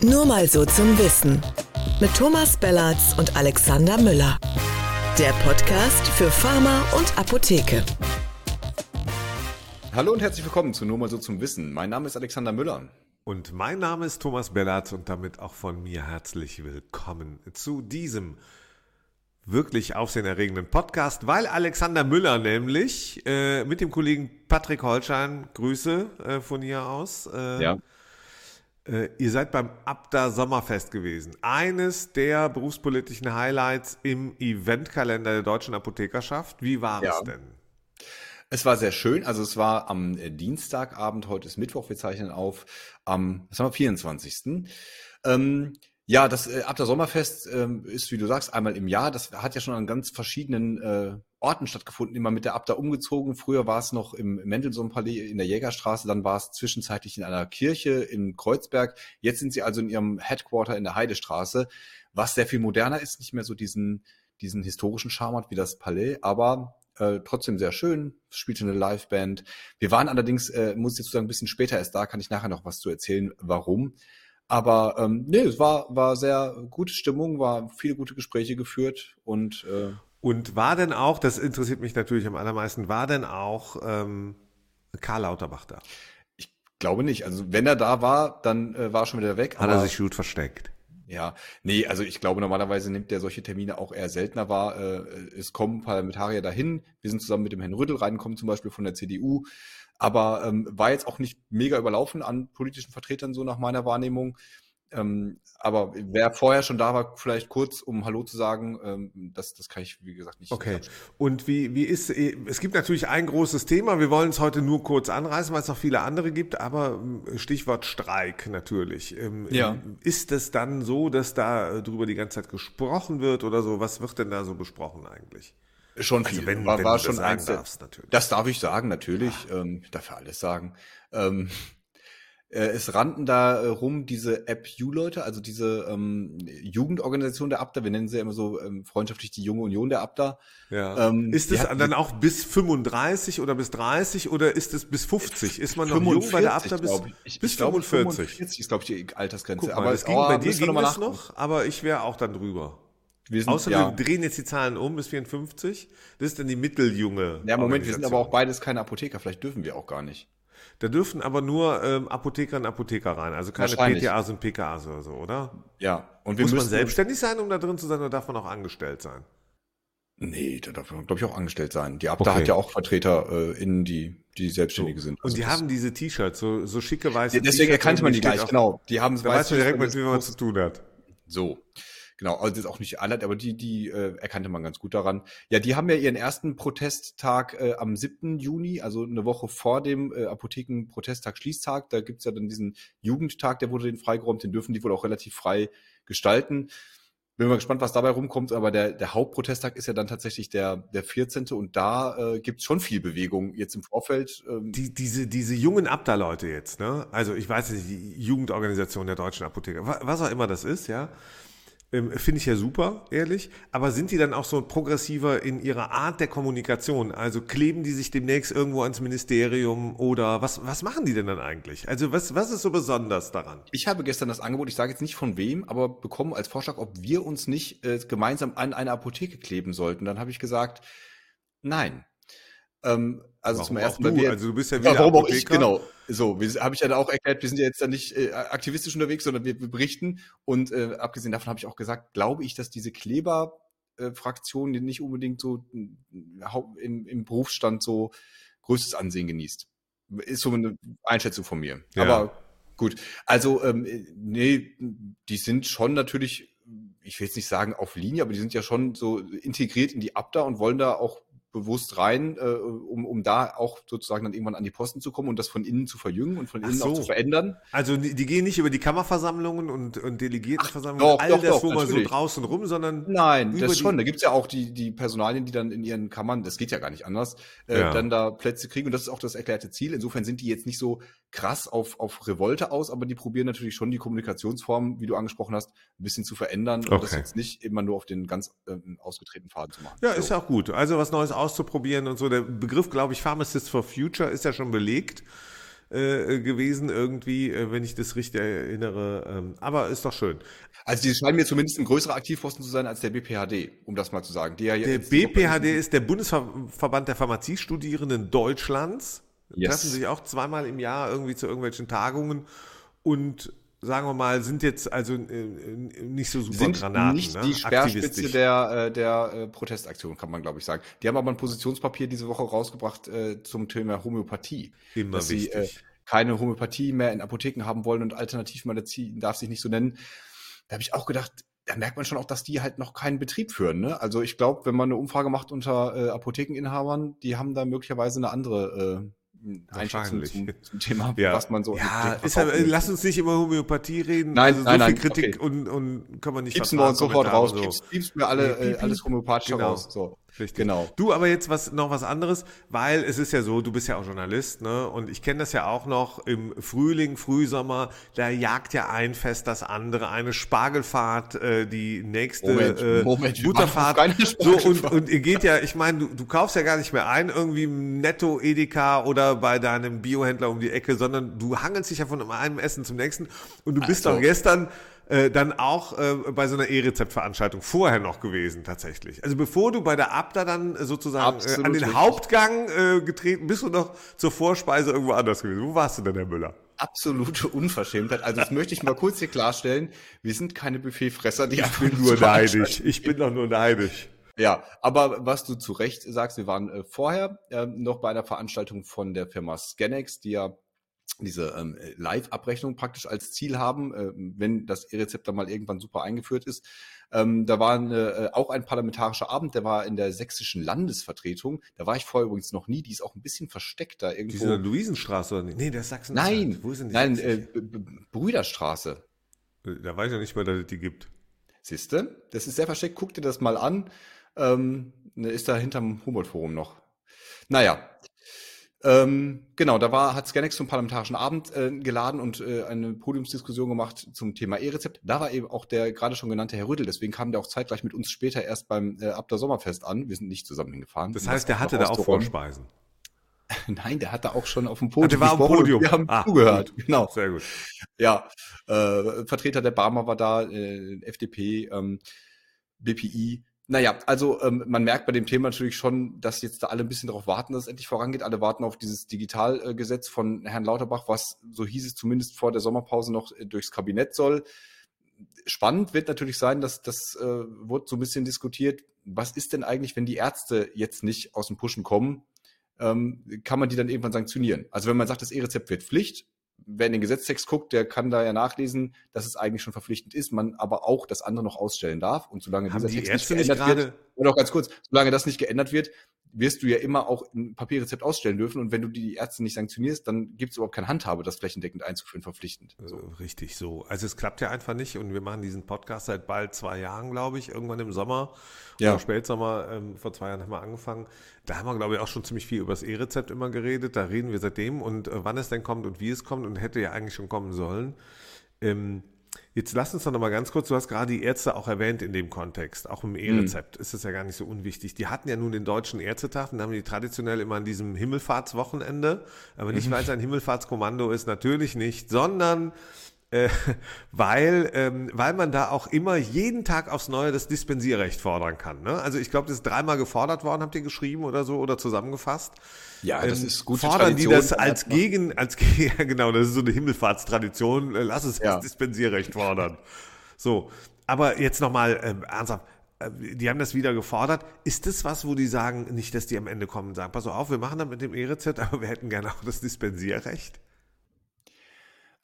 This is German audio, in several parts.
Nur mal so zum Wissen. Mit Thomas Bellatz und Alexander Müller. Der Podcast für Pharma und Apotheke. Hallo und herzlich willkommen zu Nur mal so zum Wissen. Mein Name ist Alexander Müller. Und mein Name ist Thomas Bellatz und damit auch von mir herzlich willkommen zu diesem wirklich aufsehenerregenden Podcast, weil Alexander Müller nämlich äh, mit dem Kollegen Patrick Holschein, Grüße äh, von hier aus, äh, Ja. Äh, ihr seid beim Abda Sommerfest gewesen. Eines der berufspolitischen Highlights im Eventkalender der deutschen Apothekerschaft. Wie war Ja. es denn? Es war sehr schön. Also es war am äh, Dienstagabend, heute ist Mittwoch, wir zeichnen auf, am, was haben wir, 24. Ähm, ja, das äh, Abda Sommerfest ähm, ist, wie du sagst, einmal im Jahr. Das hat ja schon an ganz verschiedenen äh, Orten stattgefunden, immer mit der Abda umgezogen. Früher war es noch im Mendelssohn-Palais in der Jägerstraße, dann war es zwischenzeitlich in einer Kirche in Kreuzberg. Jetzt sind sie also in ihrem Headquarter in der Heidestraße, was sehr viel moderner ist, nicht mehr so diesen, diesen historischen Charme hat wie das Palais, aber äh, trotzdem sehr schön, spielte eine Liveband. Wir waren allerdings, äh, muss ich jetzt sagen, ein bisschen später erst da, kann ich nachher noch was zu erzählen, warum. Aber ähm, nee, es war, war sehr gute Stimmung, war viele gute Gespräche geführt und äh, Und war denn auch, das interessiert mich natürlich am allermeisten, war denn auch ähm, Karl Lauterbach da? ich glaube nicht. Also wenn er da war, dann äh, war er schon wieder weg. Hat er sich gut versteckt? Ja, nee, also ich glaube, normalerweise nimmt der solche Termine auch eher seltener wahr. Äh, es kommen Parlamentarier dahin. Wir sind zusammen mit dem Herrn Rüttel reingekommen, zum Beispiel von der CDU. Aber ähm, war jetzt auch nicht mega überlaufen an politischen Vertretern, so nach meiner Wahrnehmung. Ähm, aber wer vorher schon da war, vielleicht kurz, um Hallo zu sagen, ähm, das, das kann ich, wie gesagt, nicht. Okay. Und wie, wie ist, eh, es gibt natürlich ein großes Thema, wir wollen es heute nur kurz anreißen, weil es noch viele andere gibt, aber ähm, Stichwort Streik natürlich. Ähm, Ja. ähm, Ist es dann so, dass da äh, drüber die ganze Zeit gesprochen wird oder so? Was wird denn da so besprochen eigentlich? Schon Also viel. wenn- war, wenn war du schon das sagen eins darfst, natürlich. Das darf ich sagen, natürlich. Ähm, ich darf ja alles sagen. Ähm, äh, es rannten da äh, rum diese App-U-Leute, also diese ähm, Jugendorganisation der Abda. Wir nennen sie ja immer so ähm, freundschaftlich die Junge Union der Abda. Ja. Ähm, ist es dann auch bis 35 oder bis 30 oder ist es bis 50? Ist man noch jung bei der Abda bis, ich. Bis ich glaube, 45? 45 ist, glaube ich, die Altersgrenze. Mal, aber das ging, oh, bei dir ging das noch, aber ich wäre auch dann drüber. Wir sind, Außer ja, wir drehen jetzt die Zahlen um bis 54. Das ist dann die mitteljunge. ja, Moment, wir sind aber auch beides keine Apotheker. Vielleicht dürfen wir auch gar nicht. Da dürfen aber nur ähm, Apotheker und Apotheker rein. Also keine. PTAs und PKAs oder so, oder? Ja, und wir Muss man selbstständig sein, um da drin zu sein, oder darf man auch angestellt sein? Nee, da darf man, glaube ich, auch angestellt sein. Die Abda Okay. hat ja auch Vertreter äh, innen, die, die Selbstständige sind. Und Also die das- haben diese T-Shirts, so, so schicke weiße Ja, deswegen erkannte man die die gleich, auf- genau. Die haben Da weiß man direkt, mit wem man zu tun hat. So. Genau, also ist auch nicht alle, aber die, die äh, erkannte man ganz gut daran. Ja, die haben ja ihren ersten Protesttag äh, am 7. Juni, also eine Woche vor dem äh, Apotheken-Protesttag Schließtag. Da gibt's ja dann diesen Jugendtag, der wurde den freigeräumt, den dürfen die wohl auch relativ frei gestalten. Bin mal gespannt, was dabei rumkommt, aber der, der Hauptprotesttag ist ja dann tatsächlich der, der 14. und da äh, gibt's schon viel Bewegung jetzt im Vorfeld. Ähm, Die, diese, diese jungen Abda-Leute jetzt, ne? Also ich weiß nicht, die Jugendorganisation der deutschen Apotheker, wa- was auch immer das ist, ja. Ähm, Finde ich ja super, ehrlich. Aber sind die dann auch so progressiver in ihrer Art der Kommunikation? Also kleben die sich demnächst irgendwo ans Ministerium oder was, was machen die denn dann eigentlich? Also was, was ist so besonders daran? Ich habe gestern das Angebot, ich sage jetzt nicht von wem, aber bekommen als Vorschlag, ob wir uns nicht äh, gemeinsam an eine Apotheke kleben sollten. Dann habe ich gesagt, nein. Ähm, also zum Warum ersten auch weil du? wir, Also du bist ja ja, wieder warum auch ich, genau. So, habe ich ja da auch erklärt, wir sind ja jetzt da nicht äh, aktivistisch unterwegs, sondern wir, wir berichten. Und äh, abgesehen davon habe ich auch gesagt, glaube ich, dass diese Kleber äh, Fraktion die nicht unbedingt so hau- im, im Berufsstand so größtes Ansehen genießt. Ist so eine Einschätzung von mir. Ja. Aber gut. Also, ähm, äh, nee, die sind schon natürlich, ich will jetzt nicht sagen auf Linie, aber die sind ja schon so integriert in die Abda und wollen da auch bewusst rein, äh, um, um da auch sozusagen dann irgendwann an die Posten zu kommen und das von innen zu verjüngen und von Ach innen auch so. zu verändern. Also die, die gehen nicht über die Kammerversammlungen und, und Delegiertenversammlungen, doch, all doch, das, doch, wo man so draußen rum, sondern Nein, Über das die- schon. Da gibt's ja auch die, die Personalien, die dann in ihren Kammern, das geht ja gar nicht anders, äh, Ja. dann da Plätze kriegen. Und das ist auch das erklärte Ziel. Insofern sind die jetzt nicht so krass auf, auf Revolte aus, aber die probieren natürlich schon die Kommunikationsform, wie du angesprochen hast, ein bisschen zu verändern und das Okay. jetzt nicht immer nur auf den ganz ähm, ausgetretenen Faden zu machen. Ja, so. ist ja auch gut. Also was Neues auszuprobieren und so. Der Begriff, glaube ich, Pharmacist for Future ist ja schon belegt. äh, gewesen irgendwie, äh, wenn ich das richtig erinnere. Ähm, aber ist doch schön. Also die scheinen mir zumindest ein größerer Aktivposten zu sein als der BPHD, um das mal zu sagen. der BPHD ist der Bundesverband der Pharmaziestudierenden Deutschlands. Yes. Treffen sich auch zweimal im Jahr irgendwie zu irgendwelchen Tagungen und sagen wir mal, sind jetzt also äh, nicht so super sind Granaten. Nicht ne? die Speerspitze der, äh, der äh, Protestaktion, kann man glaube ich sagen. Die haben aber ein Positionspapier diese Woche rausgebracht äh, zum Thema Homöopathie. Immer dass wichtig. Sie, äh, keine Homöopathie mehr in Apotheken haben wollen und Alternativmedizin darf sich nicht so nennen. Da habe ich auch gedacht, da merkt man schon auch, dass die halt noch keinen Betrieb führen. Ne? Also ich glaube, wenn man eine Umfrage macht unter äh, Apothekeninhabern, die haben da möglicherweise eine andere äh, Einschätzung zum, zum, Thema, ja. was man so ja, ist ja, lass uns nicht über Homöopathie reden. Nein, also nein, so viel nein, Kritik okay. und, und kann man nicht Gib's wir uns sofort raus. So. Gib's, gib's mir alle, äh, alles homöopathisch genau. raus. So. Richtig. Genau. Du, aber jetzt was noch was anderes, weil es ist ja so, du bist ja auch Journalist, ne? Und ich kenne das ja auch noch im Frühling, Frühsommer, da jagt ja ein Fest das andere, eine Spargelfahrt, äh, die nächste Moment, äh, Moment, Butterfahrt. So und und ihr geht ja, ich meine, du, du kaufst ja gar nicht mehr ein irgendwie im Netto Edeka oder bei deinem Biohändler um die Ecke, sondern du hangelst dich ja von einem Essen zum nächsten und du bist also. doch gestern äh, dann auch äh, bei so einer E-Rezept-Veranstaltung vorher noch gewesen, tatsächlich. Also bevor du bei der Abda dann sozusagen äh, an den richtig. Hauptgang äh, getreten bist du noch zur Vorspeise irgendwo anders gewesen. Wo warst du denn, Herr Müller? absolute Unverschämtheit. Also das möchte ich mal kurz hier klarstellen. Wir sind keine Buffetfresser, die Ich bin nur neidisch. Ich bin doch nur neidisch. Ja, aber was du zu Recht sagst, wir waren äh, vorher äh, noch bei einer Veranstaltung von der Firma Scanex, die ja diese ähm, Live-Abrechnung praktisch als Ziel haben, äh, wenn das E-Rezept dann mal irgendwann super eingeführt ist. Ähm, da war eine, äh, auch ein parlamentarischer Abend, der war in der sächsischen Landesvertretung. Da war ich vorher übrigens noch nie, die ist auch ein bisschen versteckt da irgendwo. Diese Luisenstraße oder nicht? Nee, der ist Sachsen. Nein, Wo sind die nein, äh, Brüderstraße. Da weiß ich ja nicht mehr, dass es die gibt. Siehste, das ist sehr versteckt. Guck dir das mal an. Ähm, ist da hinterm Humboldt-Forum noch. Naja, ähm, genau, da war, hat Scanex zum Parlamentarischen Abend äh, geladen und äh, eine Podiumsdiskussion gemacht zum Thema E-Rezept. Da war eben auch der gerade schon genannte Herr Rüttel, deswegen kam der auch zeitgleich mit uns später erst beim äh, Abder Sommerfest an. Wir sind nicht zusammen hingefahren. Das heißt, der hatte da auch Vorspeisen. Nein, der hatte auch schon auf dem Podium. Ah, der war am Podium. Wir haben ah, zugehört. Gut. Genau. Sehr gut. Ja, äh, Vertreter der Barmer war da, äh, FDP, ähm, BPI. Naja, also ähm, man merkt bei dem Thema natürlich schon, dass jetzt da alle ein bisschen darauf warten, dass es endlich vorangeht. Alle warten auf dieses Digitalgesetz von Herrn Lauterbach, was, so hieß es zumindest vor der Sommerpause noch, äh, durchs Kabinett soll. Spannend wird natürlich sein, dass das äh, wurde so ein bisschen diskutiert. Was ist denn eigentlich, wenn die Ärzte jetzt nicht aus dem Pushen kommen? Ähm, kann man die dann irgendwann sanktionieren? Also wenn man sagt, das E-Rezept wird Pflicht, wer in den Gesetztext guckt, der kann da ja nachlesen, dass es eigentlich schon verpflichtend ist, man aber auch das andere noch ausstellen darf. Und solange Haben dieser die Text nicht geändert wird, oder auch ganz kurz, solange das nicht geändert wird, wirst du ja immer auch ein Papierrezept ausstellen dürfen. Und wenn du die Ärzte nicht sanktionierst, dann gibt es überhaupt kein Handhabe, das flächendeckend einzuführen, verpflichtend. So. Richtig so. Also es klappt ja einfach nicht und wir machen diesen Podcast seit bald zwei Jahren, glaube ich, irgendwann im Sommer ja. oder Spätsommer. Ähm, vor zwei Jahren haben wir angefangen. Da haben wir, glaube ich, auch schon ziemlich viel über das E-Rezept immer geredet. Da reden wir seitdem und äh, wann es denn kommt und wie es kommt und hätte ja eigentlich schon kommen sollen. Ähm, Jetzt lass uns doch noch mal ganz kurz, du hast gerade die Ärzte auch erwähnt in dem Kontext, auch im E-Rezept mhm. ist es ja gar nicht so unwichtig. Die hatten ja nun den deutschen Ärztetag, den haben die traditionell immer an diesem Himmelfahrtswochenende, aber nicht, mhm. weil es ein Himmelfahrtskommando ist, natürlich nicht, sondern äh, weil, ähm, weil man da auch immer jeden Tag aufs Neue das Dispensierrecht fordern kann. Ne? Also ich glaube, das ist dreimal gefordert worden, habt ihr geschrieben oder so oder zusammengefasst. Ja, das ähm, ist gut. Fordern Tradition, die das als Gegen, als ja genau, das ist so eine Himmelfahrtstradition. Äh, lass es ja. das Dispensierrecht fordern. So, aber jetzt nochmal ähm, ernsthaft äh, die haben das wieder gefordert. Ist das was, wo die sagen, nicht, dass die am Ende kommen und sagen, pass auf, wir machen das mit dem E-Rezept, aber wir hätten gerne auch das Dispensierrecht?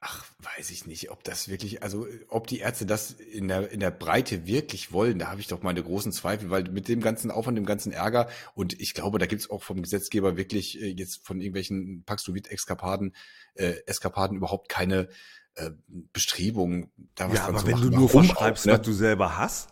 Ach, weiß ich nicht, ob das wirklich, also ob die Ärzte das in der, in der Breite wirklich wollen, da habe ich doch meine großen Zweifel, weil mit dem ganzen Aufwand, dem ganzen Ärger und ich glaube, da gibt's auch vom Gesetzgeber wirklich äh, jetzt von irgendwelchen Paxlovid-Eskapaden, äh, Eskapaden überhaupt keine äh, Bestrebungen, da was ja, aber wenn machen. du nur Warum verschreibst, auch, ne? was du selber hast,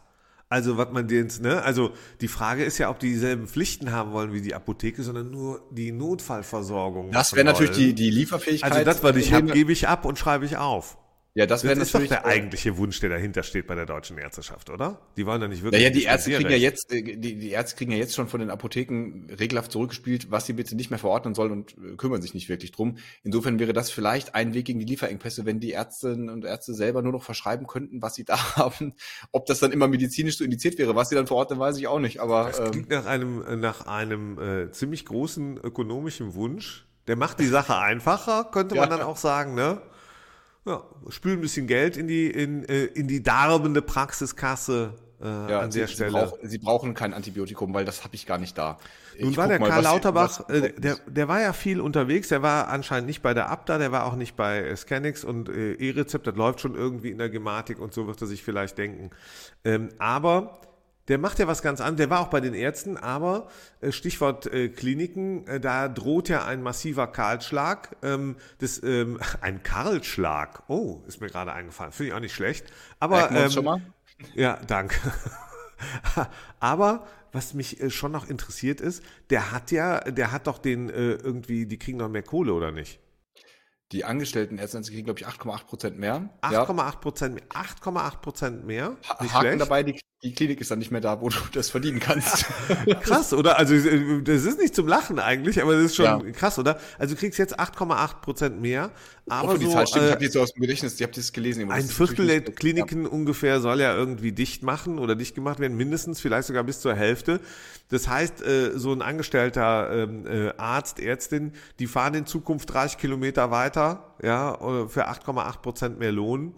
also, was man den, ne, also die Frage ist ja, ob die dieselben Pflichten haben wollen wie die Apotheke, sondern nur die Notfallversorgung. Das wäre natürlich die, die Lieferfähigkeit. Also das, was ich habe, gebe ich ab und schreibe ich auf. Ja, das wäre Das ist doch der eigentliche Wunsch, der dahinter steht bei der deutschen Ärzteschaft, oder? Die wollen doch nicht wirklich. Naja, die Ärzte kriegen ja jetzt, äh, die, die Ärzte kriegen ja jetzt schon von den Apotheken regelhaft zurückgespielt, was sie bitte nicht mehr verordnen sollen und äh, kümmern sich nicht wirklich drum. Insofern wäre das vielleicht ein Weg gegen die Lieferengpässe, wenn die Ärztinnen und Ärzte selber nur noch verschreiben könnten, was sie da haben. Ob das dann immer medizinisch so indiziert wäre, was sie dann verordnen, weiß ich auch nicht. Aber Das ähm, klingt nach einem, äh, nach einem äh, ziemlich großen ökonomischen Wunsch. Der macht die Sache einfacher, könnte man Ja. dann auch sagen, ne? Ja, spülen ein bisschen Geld in die, in, äh, in die darbende Praxiskasse äh, ja, an sie, der sie, Stelle. brauch, sie brauchen kein Antibiotikum, weil das habe ich gar nicht da. Nun Ich war der mal, Karl Lauterbach, äh, der, der war ja viel unterwegs, der war anscheinend nicht bei der Abda, der war auch nicht bei äh, Scanix und äh, E-Rezept, das läuft schon irgendwie in der Gematik und so wird er sich vielleicht denken. Ähm, aber der macht ja was ganz anderes, der war auch bei den Ärzten, aber äh, Stichwort äh, Kliniken, äh, da droht ja ein massiver Kahlschlag, ähm, das, ähm, ein Karlschlag, oh, ist mir gerade eingefallen, finde ich auch nicht schlecht, aber ähm, schon mal? ja, danke. Aber was mich äh, schon noch interessiert ist, der hat ja, der hat doch den äh, irgendwie, die kriegen noch mehr Kohle oder nicht? Die Angestellten Ärzte kriegen, glaube ich, 8,8 Prozent mehr. Ja. 8,8 Prozent mehr. 8,8 Prozent mehr. Haken schlecht. dabei, die, die Klinik ist dann nicht mehr da, wo du das verdienen kannst. Krass, oder? Also äh, das ist nicht zum Lachen eigentlich, aber das ist schon Ja. krass, oder? Also du kriegst jetzt 8,8 Prozent mehr, aber Hoffe, die so Zahl stimmt. ich äh, habe die so aus dem Gedächtnis, habt ihr das gelesen. ein das Viertel der Kliniken ungefähr soll ja irgendwie dicht machen oder dicht gemacht werden, mindestens, vielleicht sogar bis zur Hälfte. Das heißt, äh, so ein angestellter ähm, äh, Arzt, Ärztin, die fahren in Zukunft 30 Kilometer weiter, ja, äh, für 8,8 Prozent mehr Lohn.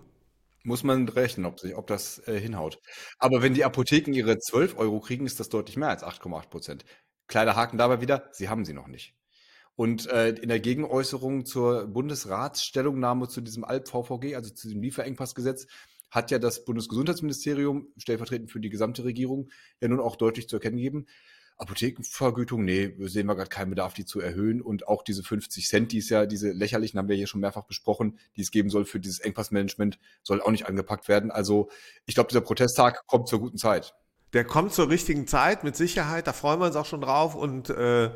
Muss man rechnen, ob, sich, ob das äh, hinhaut. Aber wenn die Apotheken ihre 12 Euro kriegen, ist das deutlich mehr als 8,8 Prozent. Kleiner Haken dabei wieder, sie haben sie noch nicht. Und äh, in der Gegenäußerung zur Bundesratsstellungnahme zu diesem ALP-VVG, also zu diesem Lieferengpassgesetz, hat ja das Bundesgesundheitsministerium, stellvertretend für die gesamte Regierung, ja nun auch deutlich zu erkennen gegeben, Apothekenvergütung, nee, sehen wir gerade keinen Bedarf, die zu erhöhen. Und auch diese 50 Cent, die es ja, diese lächerlichen, haben wir hier schon mehrfach besprochen, die es geben soll für dieses Engpassmanagement, soll auch nicht angepackt werden. Also ich glaube, dieser Protesttag kommt zur guten Zeit. Der kommt zur richtigen Zeit, mit Sicherheit, da freuen wir uns auch schon drauf und äh,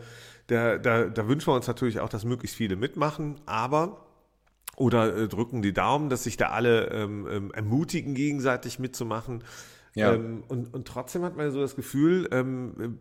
da, da, da wünschen wir uns natürlich auch, dass möglichst viele mitmachen, aber oder äh, drücken die Daumen, dass sich da alle ähm, ähm, ermutigen, gegenseitig mitzumachen. Ja. Ähm, und, und trotzdem hat man so das Gefühl, ähm,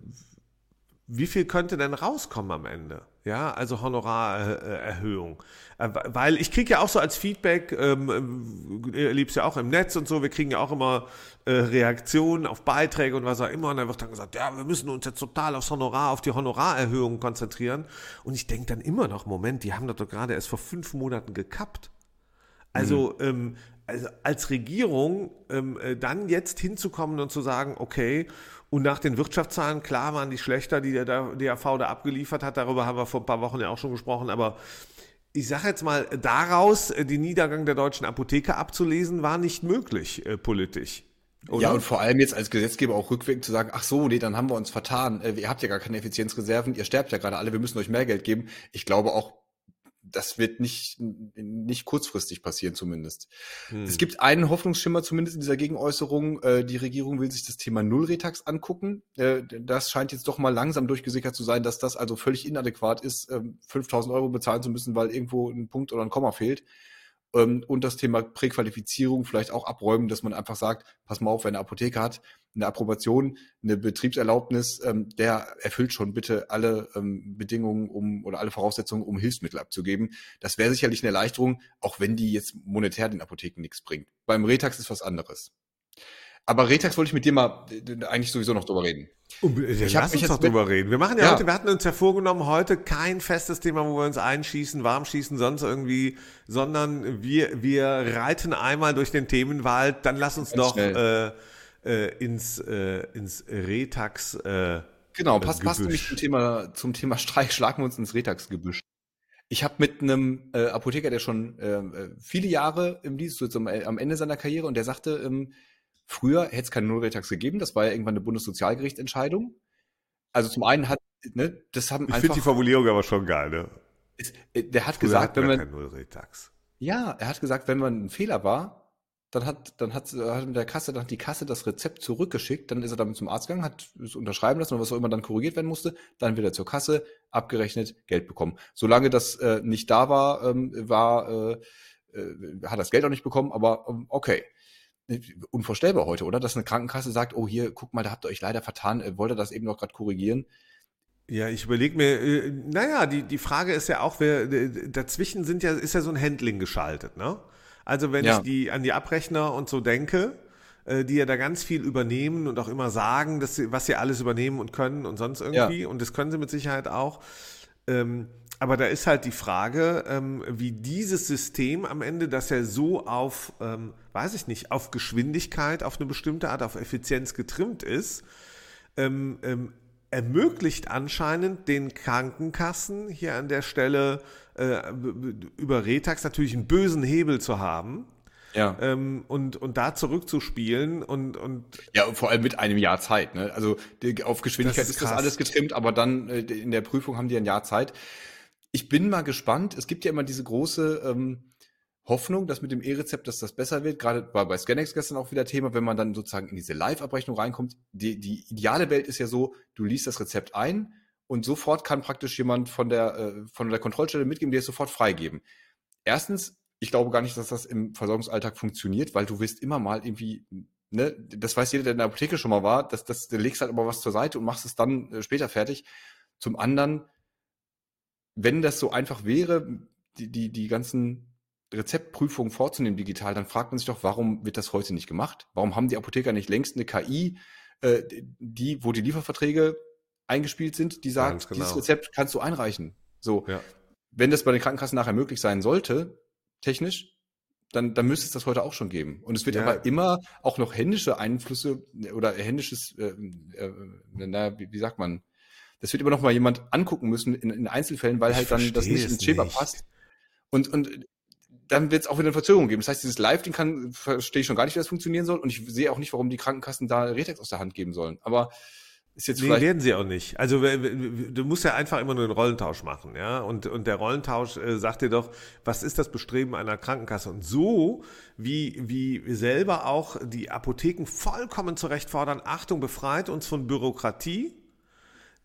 wie viel könnte denn rauskommen am Ende? Ja, also Honorarerhöhung. Äh, weil ich kriege ja auch so als Feedback, ähm, ihr erlebst ja auch im Netz und so, wir kriegen ja auch immer äh, Reaktionen auf Beiträge und was auch immer. Und dann wird dann gesagt, ja, wir müssen uns jetzt total aufs Honorar, auf die Honorarerhöhung konzentrieren. Und ich denke dann immer noch, Moment, die haben das doch gerade erst vor fünf Monaten gekappt. Also, ähm, also als Regierung ähm, äh, dann jetzt hinzukommen und zu sagen, okay, und nach den Wirtschaftszahlen, klar waren die schlechter, die der DAV da abgeliefert hat, darüber haben wir vor ein paar Wochen ja auch schon gesprochen, aber ich sage jetzt mal, daraus äh, den Niedergang der deutschen Apotheke abzulesen, war nicht möglich äh, politisch. Oder? Ja, und vor allem jetzt als Gesetzgeber auch rückwirkend zu sagen, ach so, nee, dann haben wir uns vertan. Äh, Ihr habt ja gar keine Effizienzreserven, ihr sterbt ja gerade alle, wir müssen euch mehr Geld geben. Ich glaube auch, das wird nicht, nicht kurzfristig passieren zumindest. Hm. Es gibt einen Hoffnungsschimmer zumindest in dieser Gegenäußerung. Äh, Die Regierung will sich das Thema Nullretax angucken. Äh, Das scheint jetzt doch mal langsam durchgesickert zu sein, dass das also völlig inadäquat ist, ähm, 5000 Euro bezahlen zu müssen, weil irgendwo ein Punkt oder ein Komma fehlt. Ähm, Und das Thema Präqualifizierung vielleicht auch abräumen, dass man einfach sagt, pass mal auf, wer eine Apotheke hat, eine Approbation, eine Betriebserlaubnis, ähm, der erfüllt schon bitte alle ähm, Bedingungen um oder alle Voraussetzungen, um Hilfsmittel abzugeben. Das wäre sicherlich eine Erleichterung, auch wenn die jetzt monetär den Apotheken nichts bringt. Beim Retax ist was anderes. Aber Retax wollte ich mit dir mal äh, eigentlich sowieso noch drüber reden. Unbedingt. Ich hab Lass mich uns jetzt doch drüber reden. Wir machen ja, Ja. heute, wir hatten uns ja vorgenommen, heute kein festes Thema, wo wir uns einschießen, warm schießen, sonst irgendwie, sondern wir, wir reiten einmal durch den Themenwald, dann lass uns Ganz doch äh, äh, ins, äh, ins Retax. Äh, Genau, passt, passt nämlich zum Thema, zum Thema Streik, schlagen wir uns ins Retax-Gebüsch. Ich habe mit einem äh, Apotheker, der schon äh, äh, viele Jahre im Dienst, so jetzt am, am Ende seiner Karriere, und der sagte, ähm, früher hätte es keine Nullretax gegeben, das war ja irgendwann eine Bundessozialgerichtsentscheidung. Also zum einen hat, ne, das haben ich finde die einfach, Formulierung aber schon geil, ne? ist, äh, der hat Früher gesagt, wenn man, ja, er hat gesagt, wenn man ein Fehler war, dann hat, dann hat, hat mit der Kasse, dann hat die Kasse das Rezept zurückgeschickt, dann ist er damit zum Arzt gegangen, hat es unterschreiben lassen und was auch immer dann korrigiert werden musste, dann wieder zur Kasse, abgerechnet, Geld bekommen. Solange das äh, nicht da war, ähm, war, äh, äh, hat das Geld auch nicht bekommen, aber ähm, okay. Unvorstellbar heute, oder? Dass eine Krankenkasse sagt, oh hier, guck mal, da habt ihr euch leider vertan, äh, wollt ihr das eben noch gerade korrigieren? Ja, ich überlege mir, äh, naja, die, die Frage ist ja auch, wer dazwischen sind ja, ist ja so ein Handling geschaltet, ne? Also wenn ja. ich die an die Abrechner und so denke, äh, die ja da ganz viel übernehmen und auch immer sagen, dass sie, was sie alles übernehmen und können und sonst irgendwie, ja. und das können sie mit Sicherheit auch. Ähm, aber da ist halt die Frage, ähm, wie dieses System am Ende, dass er so auf, ähm, weiß ich nicht, auf Geschwindigkeit, auf eine bestimmte Art, auf Effizienz getrimmt ist, ähm, ähm, ermöglicht anscheinend den Krankenkassen hier an der Stelle äh, über Retax natürlich einen bösen Hebel zu haben. Ja. Ähm, und, und da zurückzuspielen und, und. Ja, vor allem mit einem Jahr Zeit, ne? Also die, auf Geschwindigkeit das ist, ist das alles getrimmt, aber dann äh, in der Prüfung haben die ein Jahr Zeit. Ich bin mal gespannt. Es gibt ja immer diese große ähm, Hoffnung, dass mit dem E-Rezept, dass das besser wird. Gerade war bei Scanex gestern auch wieder Thema, wenn man dann sozusagen in diese Live-Abrechnung reinkommt. Die, die ideale Welt ist ja so, du liest das Rezept ein und sofort kann praktisch jemand von der, äh, von der Kontrollstelle mitgeben, der es sofort freigeben. Erstens, ich glaube gar nicht, dass das im Versorgungsalltag funktioniert, weil du wirst immer mal irgendwie, ne, das weiß jeder, der in der Apotheke schon mal war, dass das, du legst halt immer was zur Seite und machst es dann äh, später fertig. Zum anderen, wenn das so einfach wäre, die, die, die ganzen Rezeptprüfung vorzunehmen digital, dann fragt man sich doch, warum wird das heute nicht gemacht? Warum haben die Apotheker nicht längst eine KI, äh, die, wo die Lieferverträge eingespielt sind, die sagt, genau. dieses Rezept kannst du einreichen. So. Ja. Wenn das bei den Krankenkassen nachher möglich sein sollte, technisch, dann, dann müsste es das heute auch schon geben. Und es wird ja. aber immer auch noch händische Einflüsse oder händisches, äh, äh, na, wie, wie sagt man, das wird immer noch mal jemand angucken müssen in, in Einzelfällen, weil ich halt dann das nicht ins Schema passt. Und, und dann wird es auch wieder eine Verzögerung geben. Das heißt, dieses Live-Ding kann, verstehe ich schon gar nicht, wie das funktionieren soll. Und ich sehe auch nicht, warum die Krankenkassen da Retex aus der Hand geben sollen. Aber ist jetzt nee, vielleicht werden sie auch nicht. Also du musst ja einfach immer nur einen Rollentausch machen, ja. Und, und der Rollentausch äh, sagt dir doch, was ist das Bestreben einer Krankenkasse? Und so wie, wie selber auch die Apotheken vollkommen zurecht fordern, Achtung, befreit uns von Bürokratie,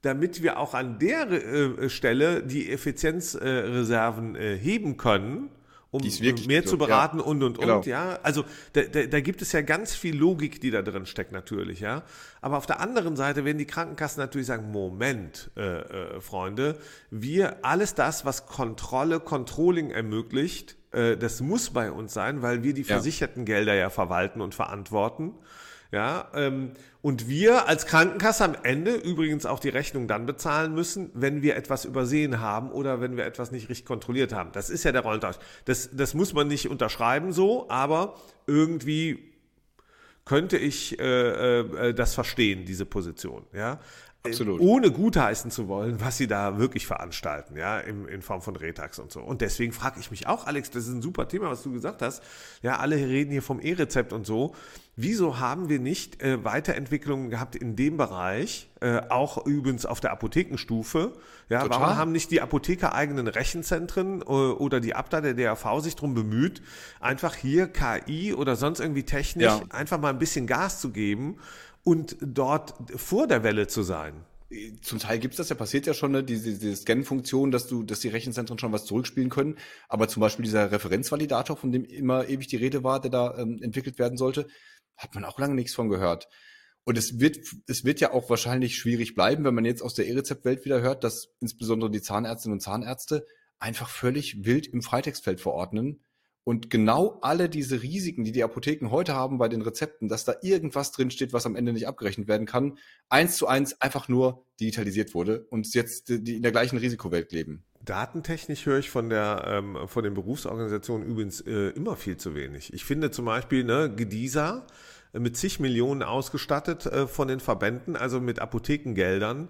damit wir auch an der äh, Stelle die Effizienzreserven äh, heben können um mehr so, zu beraten ja. und und genau. und, ja. Also da, da, da gibt es ja ganz viel Logik, die da drin steckt natürlich, ja. Aber auf der anderen Seite werden die Krankenkassen natürlich sagen, Moment, äh, äh, Freunde, wir alles das, was Kontrolle, Controlling ermöglicht, äh, das muss bei uns sein, weil wir die ja. versicherten Gelder ja verwalten und verantworten. Ja, ähm, und wir als Krankenkasse am Ende übrigens auch die Rechnung dann bezahlen müssen, wenn wir etwas übersehen haben oder wenn wir etwas nicht richtig kontrolliert haben. Das ist ja der Rollentausch. Das, das muss man nicht unterschreiben so, aber irgendwie könnte ich äh, äh, das verstehen, diese Position. Ja, Absolut. ohne gutheißen zu wollen, was sie da wirklich veranstalten, ja, in, in Form von Retax und so. Und deswegen frage ich mich auch, Alex, das ist ein super Thema, was du gesagt hast. Ja, alle reden hier vom E-Rezept und so. Wieso haben wir nicht äh, Weiterentwicklungen gehabt in dem Bereich, äh, auch übrigens auf der Apothekenstufe? Ja, Total. warum haben nicht die Apotheker eigenen Rechenzentren äh, oder die Abda der DRV sich darum bemüht, einfach hier KI oder sonst irgendwie technisch ja. einfach mal ein bisschen Gas zu geben? und dort vor der Welle zu sein. Zum Teil gibt's das ja, passiert ja schon, ne, diese, diese Scan-Funktion, dass du, dass die Rechenzentren schon was zurückspielen können. Aber zum Beispiel dieser Referenzvalidator, von dem immer ewig die Rede war, der da ähm, entwickelt werden sollte, hat man auch lange nichts von gehört. Und es wird, es wird ja auch wahrscheinlich schwierig bleiben, wenn man jetzt aus der E-Rezept-Welt wieder hört, dass insbesondere die Zahnärztinnen und Zahnärzte einfach völlig wild im Freitextfeld verordnen und genau alle diese Risiken, die die Apotheken heute haben bei den Rezepten, dass da irgendwas drinsteht, was am Ende nicht abgerechnet werden kann, eins zu eins einfach nur digitalisiert wurde und jetzt die in der gleichen Risikowelt leben. Datentechnisch höre ich von der ähm, von den Berufsorganisationen übrigens äh, immer viel zu wenig. Ich finde zum Beispiel ne, Gedisa äh, mit zig Millionen ausgestattet äh, von den Verbänden, also mit Apothekengeldern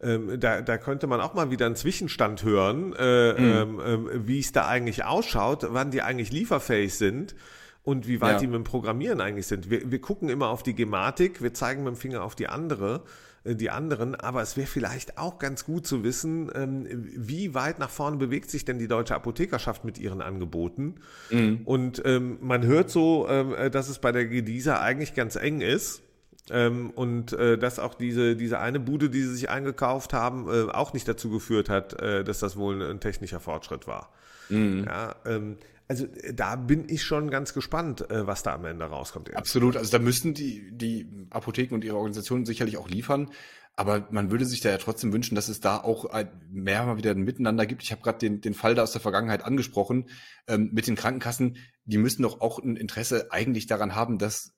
ähm, da, da könnte man auch mal wieder einen Zwischenstand hören, äh, mhm. ähm, äh, wie es da eigentlich ausschaut, wann die eigentlich lieferfähig sind und wie weit ja. die mit dem Programmieren eigentlich sind. Wir, wir gucken immer auf die Gematik, wir zeigen mit dem Finger auf die andere, äh, die anderen, aber es wäre vielleicht auch ganz gut zu wissen, ähm, wie weit nach vorne bewegt sich denn die deutsche Apothekerschaft mit ihren Angeboten. Mhm. Und ähm, man hört so, ähm, äh, dass es bei der Gedisa eigentlich ganz eng ist. Ähm, und äh, dass auch diese, diese eine Bude, die sie sich eingekauft haben, äh, auch nicht dazu geführt hat, äh, dass das wohl ein technischer Fortschritt war. Mhm. Ja, ähm, also da bin ich schon ganz gespannt, äh, was da am Ende rauskommt. Absolut, also da müssten die, die Apotheken und ihre Organisationen sicherlich auch liefern. Aber man würde sich da ja trotzdem wünschen, dass es da auch mehr mal wieder ein Miteinander gibt. Ich habe gerade den, den Fall da aus der Vergangenheit angesprochen ähm, mit den Krankenkassen. Die müssen doch auch ein Interesse eigentlich daran haben, dass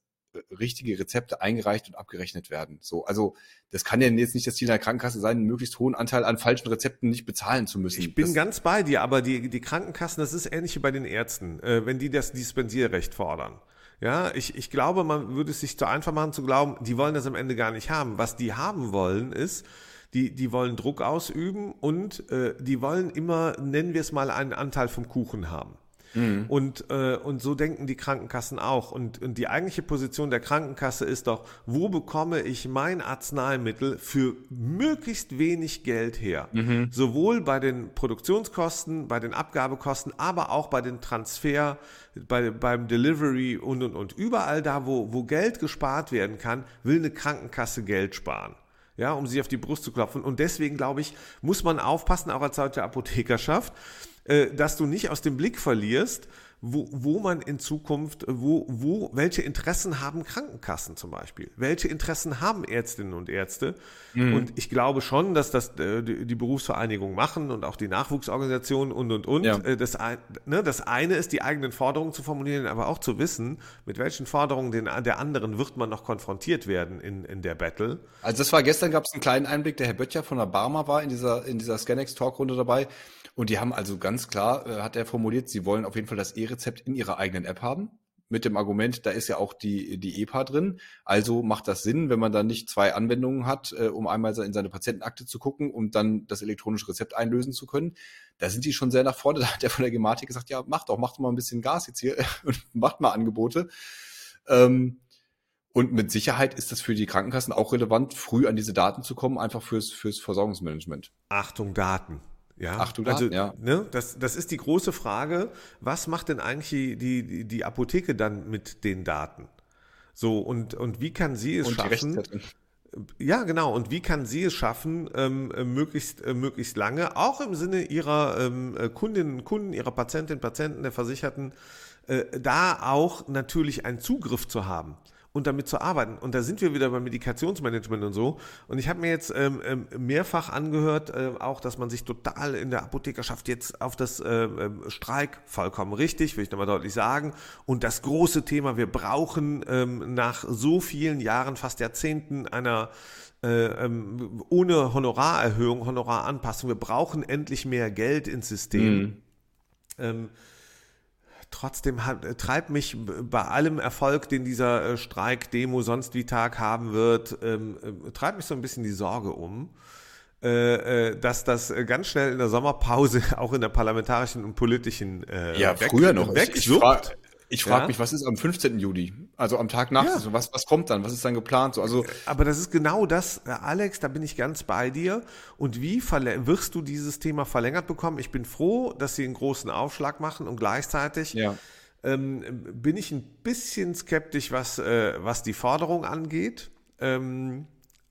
richtige Rezepte eingereicht und abgerechnet werden. So, also das kann ja jetzt nicht das Ziel einer Krankenkasse sein, einen möglichst hohen Anteil an falschen Rezepten nicht bezahlen zu müssen. Ich bin das, ganz bei dir, aber die, die Krankenkassen, das ist ähnlich wie bei den Ärzten, äh, wenn die das Dispensierrecht fordern. Ja, ich, ich glaube, man würde es sich zu einfach machen zu glauben, die wollen das am Ende gar nicht haben. Was die haben wollen ist, die, die wollen Druck ausüben und äh, die wollen immer, nennen wir es mal, einen Anteil vom Kuchen haben. Mhm. Und, äh, und so denken die Krankenkassen auch. Und, und die eigentliche Position der Krankenkasse ist doch, wo bekomme ich mein Arzneimittel für möglichst wenig Geld her? Mhm. Sowohl bei den Produktionskosten, bei den Abgabekosten, aber auch bei den Transfer, bei, beim Delivery und, und, und. Überall da, wo, wo Geld gespart werden kann, will eine Krankenkasse Geld sparen ja, um sich auf die Brust zu klopfen. Und deswegen, glaube ich, muss man aufpassen, auch als deutsche Apothekerschaft, äh, dass du nicht aus dem Blick verlierst, wo, wo man in Zukunft, wo, wo, welche Interessen haben Krankenkassen zum Beispiel? Welche Interessen haben Ärztinnen und Ärzte? Mhm. Und ich glaube schon, dass das äh, die, die Berufsvereinigung machen und auch die Nachwuchsorganisationen und und und. Ja. Äh, das, ne, das eine ist, die eigenen Forderungen zu formulieren, aber auch zu wissen, mit welchen Forderungen den, der anderen wird man noch konfrontiert werden in, in der Battle. Also das war gestern, gab es einen kleinen Einblick, der Herr Böttcher von der Barmer war in dieser, in dieser Scanex-Talkrunde dabei. Und die haben also ganz klar, äh, hat er formuliert, sie wollen auf jeden Fall das E-Rezept in ihrer eigenen App haben. Mit dem Argument, da ist ja auch die, die EPA drin. Also macht das Sinn, wenn man dann nicht zwei Anwendungen hat, äh, um einmal in seine Patientenakte zu gucken und dann das elektronische Rezept einlösen zu können. Da sind die schon sehr nach vorne. Da hat der von der Gematik gesagt, ja, macht doch, macht doch mal ein bisschen Gas jetzt hier und macht mal Angebote. Ähm, und mit Sicherheit ist das für die Krankenkassen auch relevant, früh an diese Daten zu kommen, einfach fürs, fürs Versorgungsmanagement. Achtung, Daten. Ja, Ach, du also, ja. Ne, das, das ist die große Frage. Was macht denn eigentlich die, die, die Apotheke dann mit den Daten? So, und, und wie kann sie es und schaffen? Ja, genau. Und wie kann sie es schaffen, ähm, äh, möglichst, äh, möglichst lange, auch im Sinne ihrer ähm, äh, Kundinnen und Kunden, ihrer Patientinnen, Patienten, der Versicherten, äh, da auch natürlich einen Zugriff zu haben und damit zu arbeiten. Und da sind wir wieder beim Medikationsmanagement und so. Und ich habe mir jetzt ähm, ähm, mehrfach angehört, äh, auch, dass man sich total in der Apothekerschaft jetzt auf das äh, ähm, Streik, vollkommen richtig, will ich nochmal deutlich sagen. Und das große Thema, wir brauchen ähm, nach so vielen Jahren, fast Jahrzehnten einer äh, ähm, ohne Honorarerhöhung, Honoraranpassung, wir brauchen endlich mehr Geld ins System. Mhm. Trotzdem hat, äh, treibt mich bei allem Erfolg, den dieser äh, Streik, Demo, sonst wie Tag haben wird, ähm, äh, treibt mich so ein bisschen die Sorge um, äh, dass das ganz schnell in der Sommerpause auch in der parlamentarischen und politischen äh, ja, weg, früher noch. wegsuppt. Ich frage ja? mich, was ist am 15. Juli? Also am Tag nach, ja. so, was, was kommt dann? Was ist dann geplant? So, also Aber das ist genau das, äh, Alex, da bin ich ganz bei dir. Und wie wirst du dieses Thema verlängert bekommen? Ich bin froh, dass sie einen großen Aufschlag machen und gleichzeitig ja. ähm, bin ich ein bisschen skeptisch, was, äh, was die Forderung angeht. Ähm,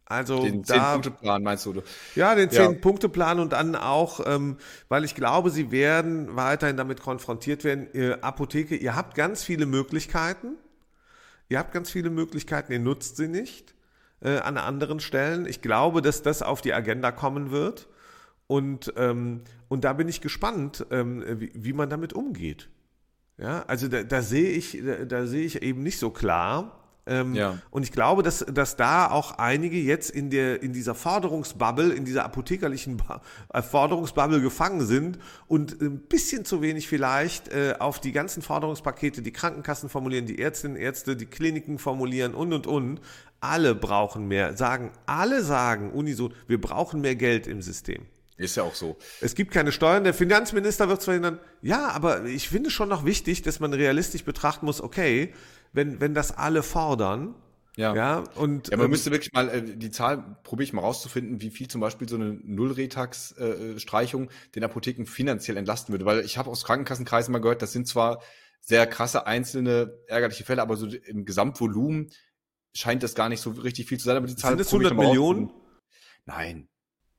also den Zehn-Punkte-Plan meinst du? Ja, den Zehn-Punkte-Plan und dann auch, ähm, weil ich glaube, sie werden weiterhin damit konfrontiert werden. Ihr Apotheke, ihr habt ganz viele Möglichkeiten. Ihr habt ganz viele Möglichkeiten, ihr nutzt sie nicht äh, an anderen Stellen. Ich glaube, dass das auf die Agenda kommen wird. Und, ähm, und da bin ich gespannt, ähm, wie, wie man damit umgeht. Ja, also da, da sehe ich, da, da sehe ich eben nicht so klar, ähm, ja. Und ich glaube, dass, dass da auch einige jetzt in, der, in dieser Forderungsbubble, in dieser apothekerlichen ba Forderungsbubble gefangen sind und ein bisschen zu wenig vielleicht äh, auf die ganzen Forderungspakete, die Krankenkassen formulieren, die Ärztinnen, Ärzte, die Kliniken formulieren und, und, und. Alle brauchen mehr, sagen, alle sagen unisono, wir brauchen mehr Geld im System. Ist ja auch so. Es gibt keine Steuern. Der Finanzminister wird zwar verhindern, ja, aber ich finde schon noch wichtig, dass man realistisch betrachten muss, okay, wenn, wenn das alle fordern, ja. ja, und, ja, man ähm, müsste wirklich mal äh, die Zahl, probiere ich mal rauszufinden, wie viel zum Beispiel so eine Nullretax-Streichung äh, den Apotheken finanziell entlasten würde. Weil ich habe aus Krankenkassenkreisen mal gehört, das sind zwar sehr krasse einzelne ärgerliche Fälle, aber so im Gesamtvolumen scheint das gar nicht so richtig viel zu sein. Aber die Zahl sind es 100 Millionen? Nein.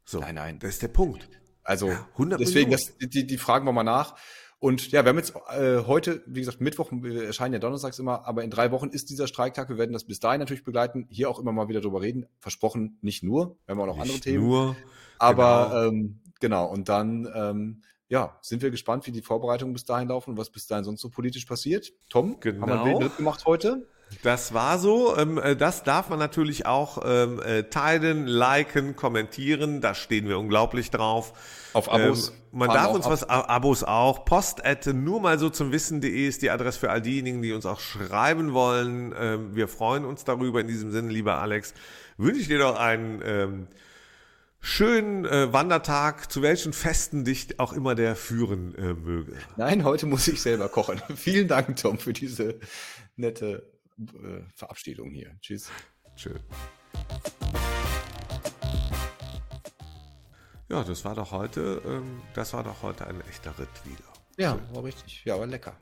So, nein, nein. Das ist der Punkt. Also ja, deswegen, das, die, die fragen wir mal nach. Und ja, wir haben jetzt äh, heute, wie gesagt, Mittwoch, wir erscheinen ja donnerstags immer, aber in drei Wochen ist dieser Streiktag. Wir werden das bis dahin natürlich begleiten, hier auch immer mal wieder drüber reden. Versprochen, nicht nur, wir haben auch noch Nicht andere Themen. Nur, aber genau. ähm, genau, und dann ähm, ja, sind wir gespannt, wie die Vorbereitungen bis dahin laufen und was bis dahin sonst so politisch passiert. Tom, haben wir Genau. einen wilden Ritt gemacht heute? Das war so. Ähm, äh, das darf man natürlich auch ähm, äh, teilen, liken, kommentieren. Da stehen wir unglaublich drauf. Auf Abos Ähm, man darf uns ab. was, Abos auch. Post at nur mal so zum Wissen.de ist die Adresse für all diejenigen, die uns auch schreiben wollen. Wir freuen uns darüber. In diesem Sinne, lieber Alex, wünsche ich dir doch einen schönen äh, Wandertag, zu welchen Festen dich auch immer der führen äh, möge. Nein, heute muss ich selber kochen. Vielen Dank, Tom, für diese nette äh, Verabschiedung hier. Tschüss. Schön. Ja, das war doch heute, ähm, das war doch heute ein echter Ritt wieder. Ja, war richtig. Ja, war lecker.